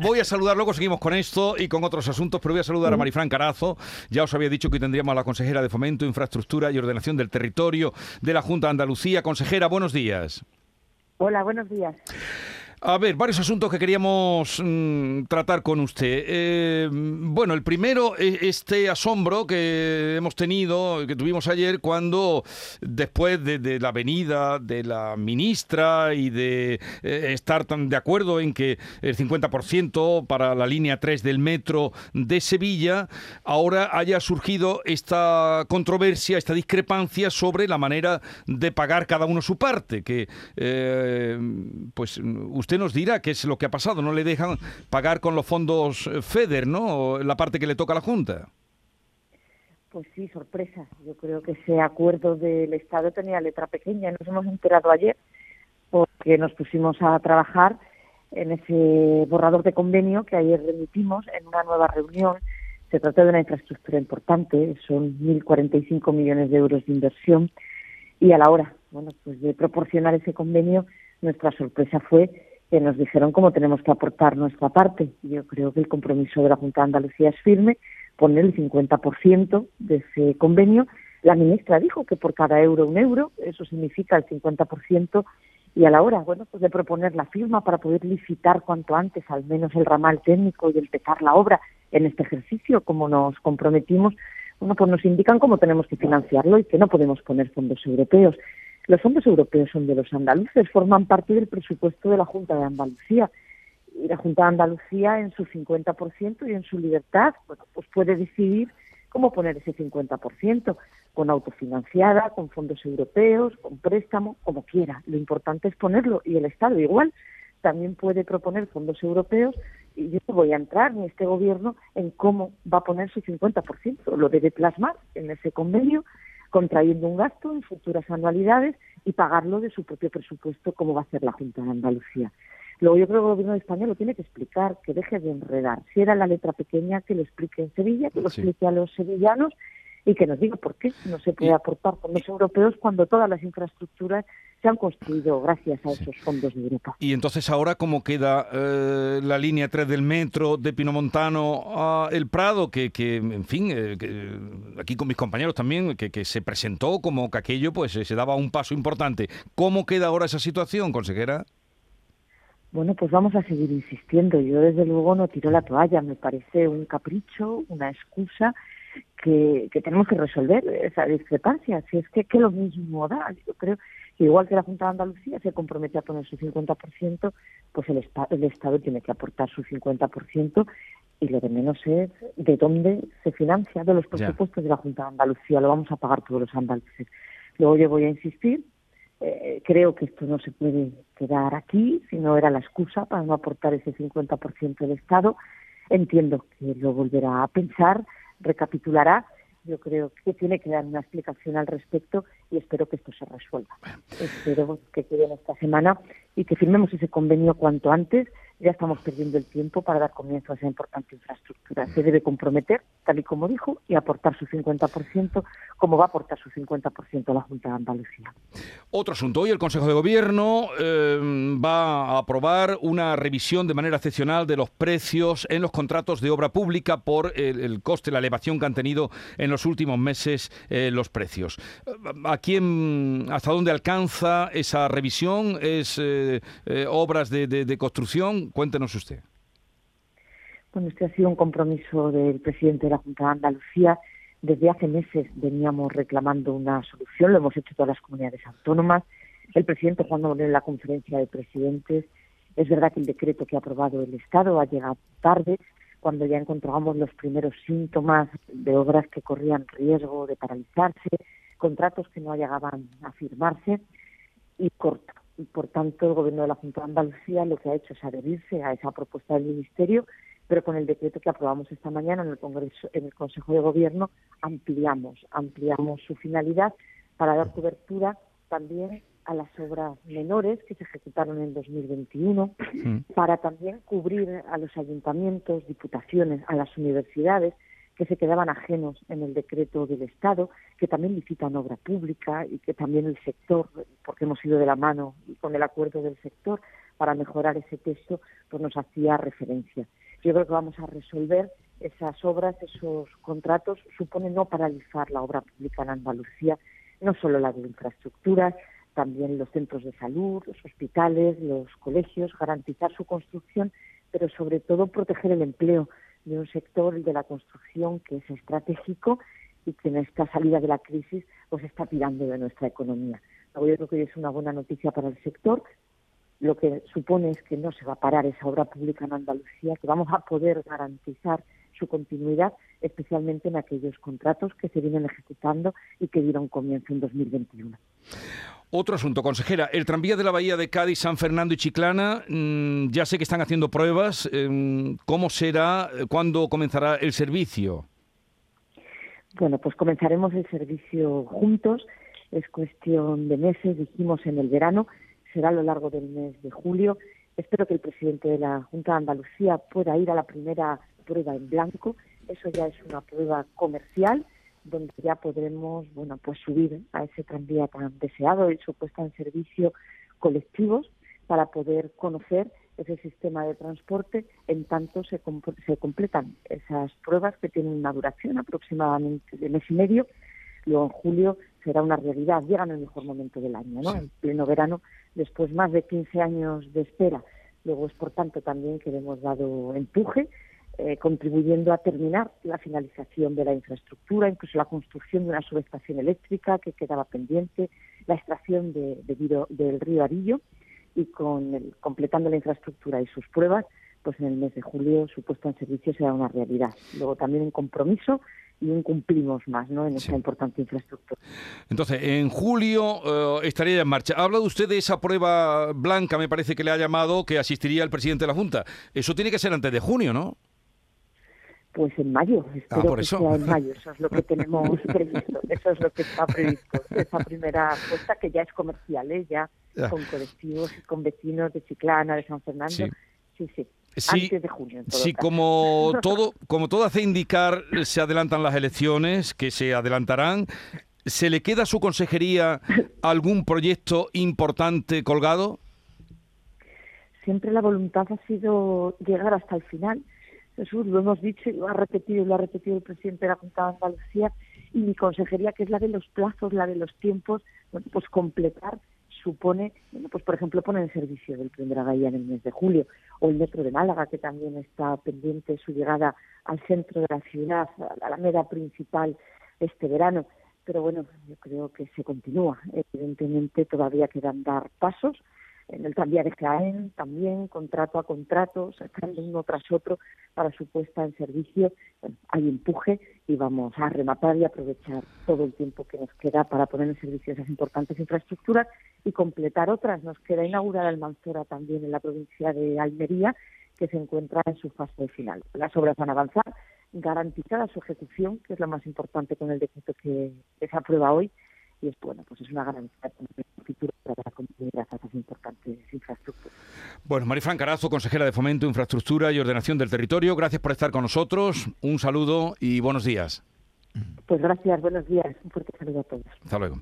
Voy a saludar, luego seguimos con esto y con otros asuntos, pero voy a saludar a Marifran Carazo. Ya os había dicho que tendríamos a la consejera de Fomento, Infraestructura y Ordenación del Territorio de la Junta de Andalucía. Consejera, buenos días. Hola, buenos días. A ver, varios asuntos que queríamos mm, tratar con usted. Eh, bueno, el primero, este asombro que hemos tenido, que tuvimos ayer, cuando después de, la venida de la ministra y de eh, estar tan de acuerdo en que el 50% para la línea 3 del metro de Sevilla, ahora haya surgido esta controversia, esta discrepancia sobre la manera de pagar cada uno su parte, que eh, pues usted nos dirá qué es lo que ha pasado. No le dejan pagar con los fondos eh, FEDER, ¿no? La parte que le toca a la Junta. Pues sí, sorpresa. Yo creo que ese acuerdo del Estado tenía letra pequeña. Nos hemos enterado ayer porque nos pusimos a trabajar en ese borrador de convenio que ayer remitimos en una nueva reunión. Se trata de una infraestructura importante, son 1.045 millones de euros de inversión y a la hora, bueno, pues de proporcionar ese convenio, nuestra sorpresa fue que nos dijeron cómo tenemos que aportar nuestra parte. Yo creo que el compromiso de la Junta de Andalucía es firme, poner el 50% de ese convenio. La ministra dijo que por cada euro un euro, eso significa el 50%, y a la hora, bueno, pues de proponer la firma para poder licitar cuanto antes al menos el ramal técnico y empezar la obra en este ejercicio, como nos comprometimos, bueno, pues nos indican cómo tenemos que financiarlo y que no podemos poner fondos europeos. Los fondos europeos son de los andaluces, forman parte del presupuesto de la Junta de Andalucía. Y la Junta de Andalucía, en su 50% y en su libertad, bueno, pues puede decidir cómo poner ese 50%, con autofinanciada, con fondos europeos, con préstamo, como quiera. Lo importante es ponerlo y el Estado igual también puede proponer fondos europeos y yo no voy a entrar ni este gobierno en cómo va a poner su 50%. Lo debe plasmar en ese convenio contrayendo un gasto en futuras anualidades y pagarlo de su propio presupuesto, como va a hacer la Junta de Andalucía. Luego yo creo que el gobierno de España lo tiene que explicar, que deje de enredar. Si era la letra pequeña, que lo explique en Sevilla, que lo explique a los sevillanos y que nos diga por qué no se puede aportar fondos europeos cuando todas las infraestructuras se han construido gracias a esos fondos de Europa. Y entonces ahora cómo queda eh, la línea 3 del metro de Pinomontano a El Prado, que, que en fin, eh, aquí con mis compañeros también, que, que, se presentó como que aquello pues se daba un paso importante. ¿Cómo queda ahora esa situación, consejera? Bueno, pues vamos a seguir insistiendo. Yo desde luego no tiro la toalla, me parece un capricho, una excusa que, tenemos que resolver esa discrepancia. Si es que, que lo mismo da, yo creo que igual que la Junta de Andalucía se compromete a poner su 50%, pues el, el Estado tiene que aportar su 50% y lo de menos es de dónde se financia de los presupuestos de la Junta de Andalucía. Lo vamos a pagar todos los andaluces. Luego yo voy a insistir. Eh, creo que esto no se puede quedar aquí, si no era la excusa para no aportar ese 50% del Estado. Entiendo que lo volverá a pensar recapitulará. Yo creo que tiene que dar una explicación al respecto y espero que esto se resuelva. Espero que quede en esta semana y que firmemos ese convenio cuanto antes ya estamos perdiendo el tiempo para dar comienzo a esa importante infraestructura. Se debe comprometer, tal y como dijo, y aportar su 50%, como va a aportar su 50% la Junta de Andalucía. Otro asunto. Hoy el Consejo de Gobierno eh, va a aprobar una revisión de manera excepcional de los precios en los contratos de obra pública por el, coste, la elevación que han tenido en los últimos meses eh, los precios. ¿A quién, hasta dónde alcanza esa revisión? ¿Es eh, obras de construcción? Cuéntenos usted. Bueno, este ha sido un compromiso del presidente de la Junta de Andalucía. Desde hace meses veníamos reclamando una solución, lo hemos hecho todas las comunidades autónomas. El presidente Juan en la conferencia de presidentes, es verdad que el decreto que ha aprobado el Estado ha llegado tarde, cuando ya encontrábamos los primeros síntomas de obras que corrían riesgo de paralizarse, contratos que no llegaban a firmarse y corto y por tanto el Gobierno de la Junta de Andalucía lo que ha hecho es adherirse a esa propuesta del Ministerio, pero con el decreto que aprobamos esta mañana en el Congreso, en el Consejo de Gobierno, ampliamos, ampliamos su finalidad para dar cobertura también a las obras menores que se ejecutaron en 2021, para también cubrir a los ayuntamientos, diputaciones, a las universidades, que se quedaban ajenos en el decreto del Estado, que también licitan obra pública y que también el sector, porque hemos ido de la mano y con el acuerdo del sector, para mejorar ese texto, pues nos hacía referencia. Yo creo que vamos a resolver esas obras, esos contratos, supone no paralizar la obra pública en Andalucía, no solo la de infraestructuras, también los centros de salud, los hospitales, los colegios, garantizar su construcción, pero sobre todo proteger el empleo de un sector de la construcción que es estratégico y que en esta salida de la crisis pues está tirando de nuestra economía. Yo creo que es una buena noticia para el sector. Lo que supone es que no se va a parar esa obra pública en Andalucía, que vamos a poder garantizar su continuidad, especialmente en aquellos contratos que se vienen ejecutando y que dieron comienzo en 2021. Otro asunto, consejera, el tranvía de la Bahía de Cádiz, San Fernando y Chiclana, mm, ya sé que están haciendo pruebas. Em, ¿Cómo será? ¿Cuándo comenzará el servicio? Bueno, pues comenzaremos el servicio juntos. Es cuestión de meses, dijimos en el verano, será a lo largo del mes de julio. Espero que el presidente de la Junta de Andalucía pueda ir a la primera prueba en blanco. Eso ya es una prueba comercial donde ya podremos, bueno, pues subir a ese tranvía tan deseado y su puesta en servicio colectivos para poder conocer ese sistema de transporte en tanto se, se completan esas pruebas que tienen una duración aproximadamente de mes y medio. Luego en julio será una realidad, llegan en el mejor momento del año, ¿no? En pleno verano, después más de 15 años de espera. Luego es por tanto también que le hemos dado empuje eh, contribuyendo a terminar la finalización de la infraestructura, incluso la construcción de una subestación eléctrica que quedaba pendiente, la extracción de, del río Arillo y con completando la infraestructura y sus pruebas, pues en el mes de julio su puesta en servicio será una realidad. Luego también un compromiso y un cumplimos más ¿no? en esta importante infraestructura. Entonces, en julio eh, estaría en marcha. Ha hablado usted de esa prueba blanca, me parece que le ha llamado, que asistiría el presidente de la Junta. Eso tiene que ser antes de junio, ¿no? Pues en mayo, ah, espero que sea en mayo, eso es lo que tenemos previsto, eso es lo que está previsto, esa primera apuesta que ya es comercial, ¿eh? ya, con colectivos y con vecinos de Chiclana, de San Fernando, sí, sí, antes de junio. sí, como todo, como todo hace indicar, se adelantan las elecciones, que se adelantarán, ¿se le queda a su consejería algún proyecto importante colgado? Siempre la voluntad ha sido llegar hasta el final Jesús, lo hemos dicho y lo ha repetido lo ha repetido el presidente de la Junta de Andalucía y mi consejería, que es la de los plazos, la de los tiempos, bueno, pues completar supone, bueno, pues por ejemplo, poner en servicio del Primera Bahía en el mes de julio, o el metro de Málaga, que también está pendiente su llegada al centro de la ciudad, a la Alameda principal este verano. Pero bueno, yo creo que se continúa. Evidentemente todavía quedan dar pasos, en el tranvía de Jaén también, contrato a contrato, sacando uno tras otro para su puesta en servicio. hay empuje y vamos a rematar y aprovechar todo el tiempo que nos queda para poner en servicio esas importantes infraestructuras y completar otras. Nos queda inaugurar el Manzora también en la provincia de Almería, que se encuentra en su fase final. Las obras van a avanzar, garantizada su ejecución, que es lo más importante con el decreto que se aprueba hoy, y es bueno, pues es una garantía futuro para la comunidad a esas importantes infraestructuras. Bueno, Marifran Carazo, consejera de Fomento, Infraestructura y Ordenación del Territorio, gracias por estar con nosotros, un saludo y buenos días. Pues gracias, buenos días, un fuerte saludo a todos. Hasta luego.